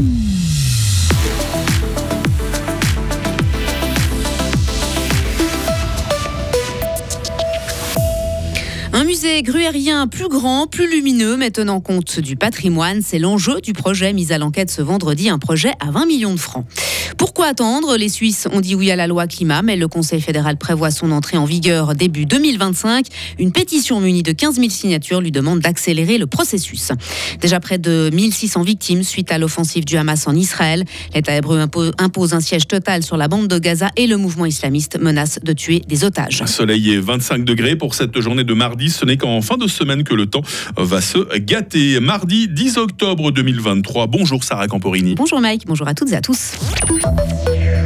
Un musée gruérien plus grand, plus lumineux, mais tenant compte du patrimoine, c'est l'enjeu du projet mis à l'enquête ce vendredi, un projet à 20 millions de francs. Pourquoi attendre? Les Suisses ont dit oui à la loi climat, mais le Conseil fédéral prévoit son entrée en vigueur début 2025. Une pétition munie de 15 000 signatures lui demande d'accélérer le processus. Déjà près de 1600 victimes suite à l'offensive du Hamas en Israël. L'État hébreu impose un siège total sur la bande de Gaza et le mouvement islamiste menace de tuer des otages. Soleil et 25 degrés pour cette journée de mardi n'est qu'en fin de semaine que le temps va se gâter. Mardi 10 octobre 2023. Bonjour Sarah Camporini. Bonjour Mike, bonjour à toutes et à tous.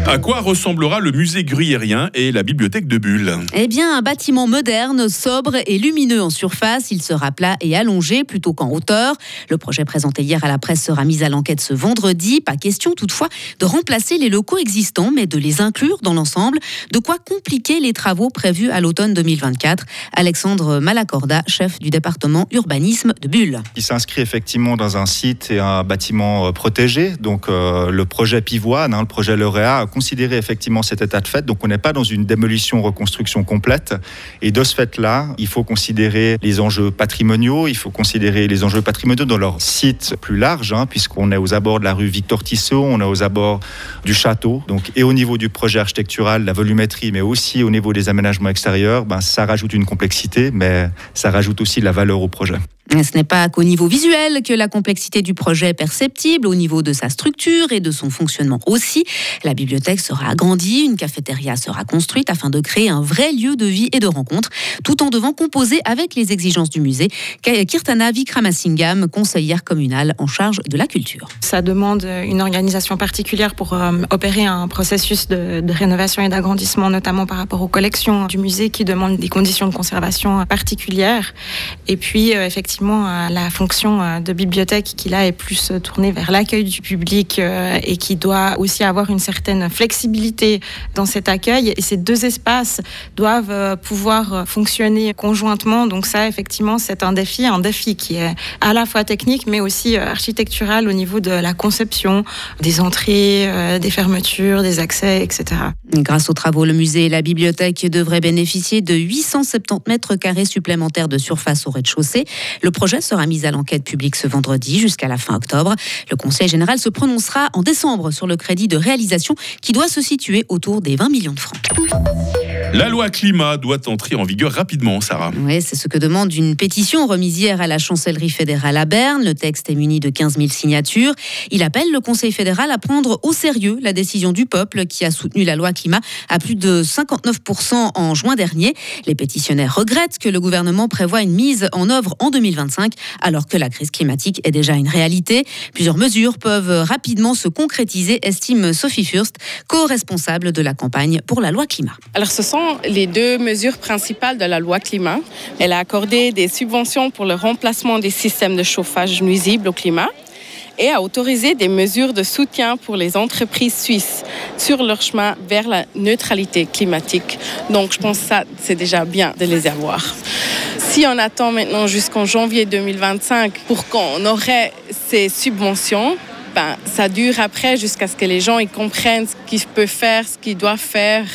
À quoi ressemblera le musée gruyérien et la bibliothèque de Bulle Eh bien, un bâtiment moderne, sobre et lumineux en surface. Il sera plat et allongé plutôt qu'en hauteur. Le projet présenté hier à la presse sera mis à l'enquête ce vendredi. Pas question toutefois de remplacer les locaux existants, mais de les inclure dans l'ensemble. De quoi compliquer les travaux prévus à l'automne 2024. Alexandre Malacorda, chef du département urbanisme de Bulle. Il s'inscrit effectivement dans un site et un bâtiment euh, protégé. Donc euh, le projet Pivoine, hein, le projet Lauréat, considérer effectivement cet état de fait. Donc on n'est pas dans une démolition-reconstruction complète. Et de ce fait-là, il faut considérer les enjeux patrimoniaux, il faut considérer les enjeux patrimoniaux dans leur site plus large, hein, puisqu'on est aux abords de la rue Victor Tissot, on est aux abords du château. Donc, et au niveau du projet architectural, la volumétrie, mais aussi au niveau des aménagements extérieurs, ben, ça rajoute une complexité, mais ça rajoute aussi de la valeur au projet. Ce n'est pas qu'au niveau visuel que la complexité du projet est perceptible, au niveau de sa structure et de son fonctionnement aussi. La bibliothèque sera agrandie, une cafétéria sera construite afin de créer un vrai lieu de vie et de rencontre, tout en devant composer avec les exigences du musée. Kirtana Vikramasingam, conseillère communale en charge de la culture. Ça demande une organisation particulière pour euh, opérer un processus de, rénovation et d'agrandissement, notamment par rapport aux collections du musée qui demandent des conditions de conservation particulières. Et puis, euh, effectivement, la fonction euh, de bibliothèque qui là est plus tournée vers l'accueil du public euh, et qui doit aussi avoir une certaine flexibilité dans cet accueil. Et ces deux espaces doivent euh, pouvoir fonctionner conjointement. Donc ça, effectivement, c'est un défi, un défi qui est à la fois technique mais aussi architectural au niveau de la conception des entrées, des fermetures, des accès, etc. Grâce aux travaux, le musée et la bibliothèque devraient bénéficier de 870 mètres carrés supplémentaires de surface au rez-de-chaussée. Le projet sera mis à l'enquête publique ce vendredi jusqu'à la fin octobre. Le Conseil général se prononcera en décembre sur le crédit de réalisation qui doit se situer autour des 20 millions de francs. La loi climat doit entrer en vigueur rapidement, Sarah. Oui, c'est ce que demande une pétition remise hier à la chancellerie fédérale à Berne. Le texte est muni de 15 000 signatures. Il appelle le Conseil fédéral à prendre au sérieux la décision du peuple qui a soutenu la loi climat à plus de 59% en juin dernier. Les pétitionnaires regrettent que le gouvernement prévoit une mise en œuvre en 2025 alors que la crise climatique est déjà une réalité. Plusieurs mesures peuvent rapidement se concrétiser, estime Sophie Furst, co-responsable de la campagne pour la loi climat. Alors ce sont les deux mesures principales de la loi climat. Elle a accordé des subventions pour le remplacement des systèmes de chauffage nuisibles au climat et a autorisé des mesures de soutien pour les entreprises suisses sur leur chemin vers la neutralité climatique. Donc je pense que c'est déjà bien de les avoir. Si on attend maintenant jusqu'en janvier 2025 pour qu'on aurait ces subventions, ben, ça dure après jusqu'à ce que les gens ils comprennent ce qu'ils peuvent faire, ce qu'ils doivent faire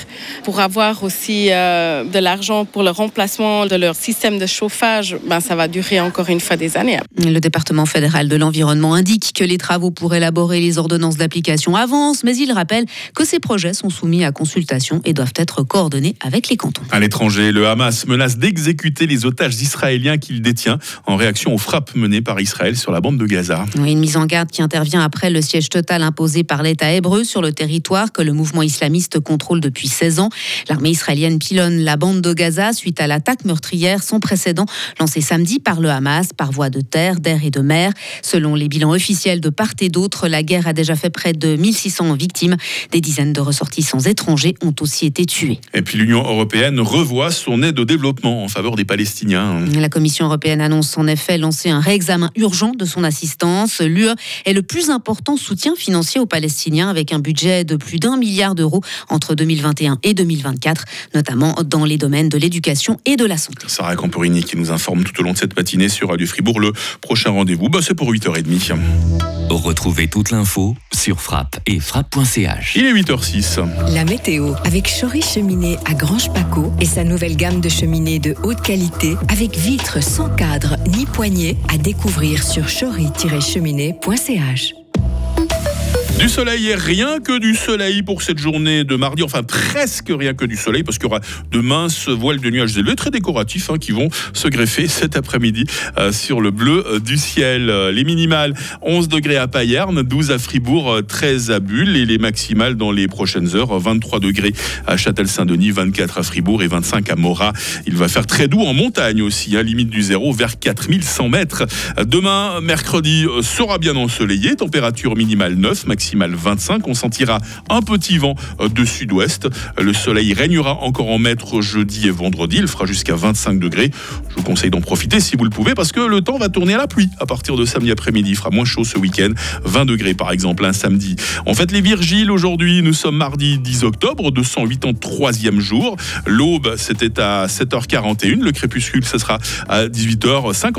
pour avoir aussi euh, de l'argent pour le remplacement de leur système de chauffage. Ben, ça va durer encore une fois des années. Le département fédéral de l'environnement indique que les travaux pour élaborer les ordonnances d'application avancent, mais il rappelle que ces projets sont soumis à consultation et doivent être coordonnés avec les cantons. À l'étranger, le Hamas menace d'exécuter les otages israéliens qu'il détient en réaction aux frappes menées par Israël sur la bande de Gaza. Une mise en garde qui intervient après le siège total imposé par l'État hébreu sur le territoire que le mouvement islamiste contrôle depuis 16 ans. L'armée israélienne pilonne la bande de Gaza suite à l'attaque meurtrière sans précédent lancée samedi par le Hamas par voie de terre, d'air et de mer. Selon les bilans officiels de part et d'autre, la guerre a déjà fait près de 1600 victimes. Des dizaines de ressortissants étrangers ont aussi été tués. Et puis l'Union européenne revoit son aide au développement en faveur des Palestiniens. La Commission européenne annonce en effet lancer un réexamen urgent de son assistance. L'UE est le plus important important soutien financier aux Palestiniens avec un budget de plus d'un milliard d'euros entre 2021 et 2024, notamment dans les domaines de l'éducation et de la santé. Sarah Camporini qui nous informe tout au long de cette matinée sur Radio Fribourg. Le prochain rendez-vous, bah, c'est pour 8h30. Retrouvez toute l'info sur frappe et frappe.ch. Il est 8h06. La météo avec Chory Cheminée à Grange Paco et sa nouvelle gamme de cheminées de haute qualité avec vitres sans cadre ni poignée à découvrir sur chory-cheminée.ch. Du soleil et rien que du soleil pour cette journée de mardi, enfin presque rien que du soleil parce qu'il y aura de minces voiles de nuages élevés très décoratifs hein, qui vont se greffer cet après-midi euh, sur le bleu euh, du ciel. Euh, les minimales 11 degrés à Payerne, 12 à Fribourg, 13 à Bulle et les maximales dans les prochaines heures 23 degrés à Châtel-Saint-Denis, 24 à Fribourg et 25 à Morat. Il va faire très doux en montagne aussi, à hein, limite du zéro vers 4100 mètres. Demain, mercredi, sera bien ensoleillé, température minimale 9, maximale 25. On sentira un petit vent euh, de sud-ouest. Le soleil régnera encore en maître jeudi et vendredi. Il fera jusqu'à 25 degrés. Je vous conseille d'en profiter si vous le pouvez parce que le temps va tourner à la pluie à partir de samedi après-midi. Il fera moins chaud ce week-end. 20 degrés par exemple un samedi. En fait, les Virgiles aujourd'hui, nous sommes mardi 10 octobre, 283e jour. L'aube, c'était à 7h41. Le crépuscule, ce sera à 18h50.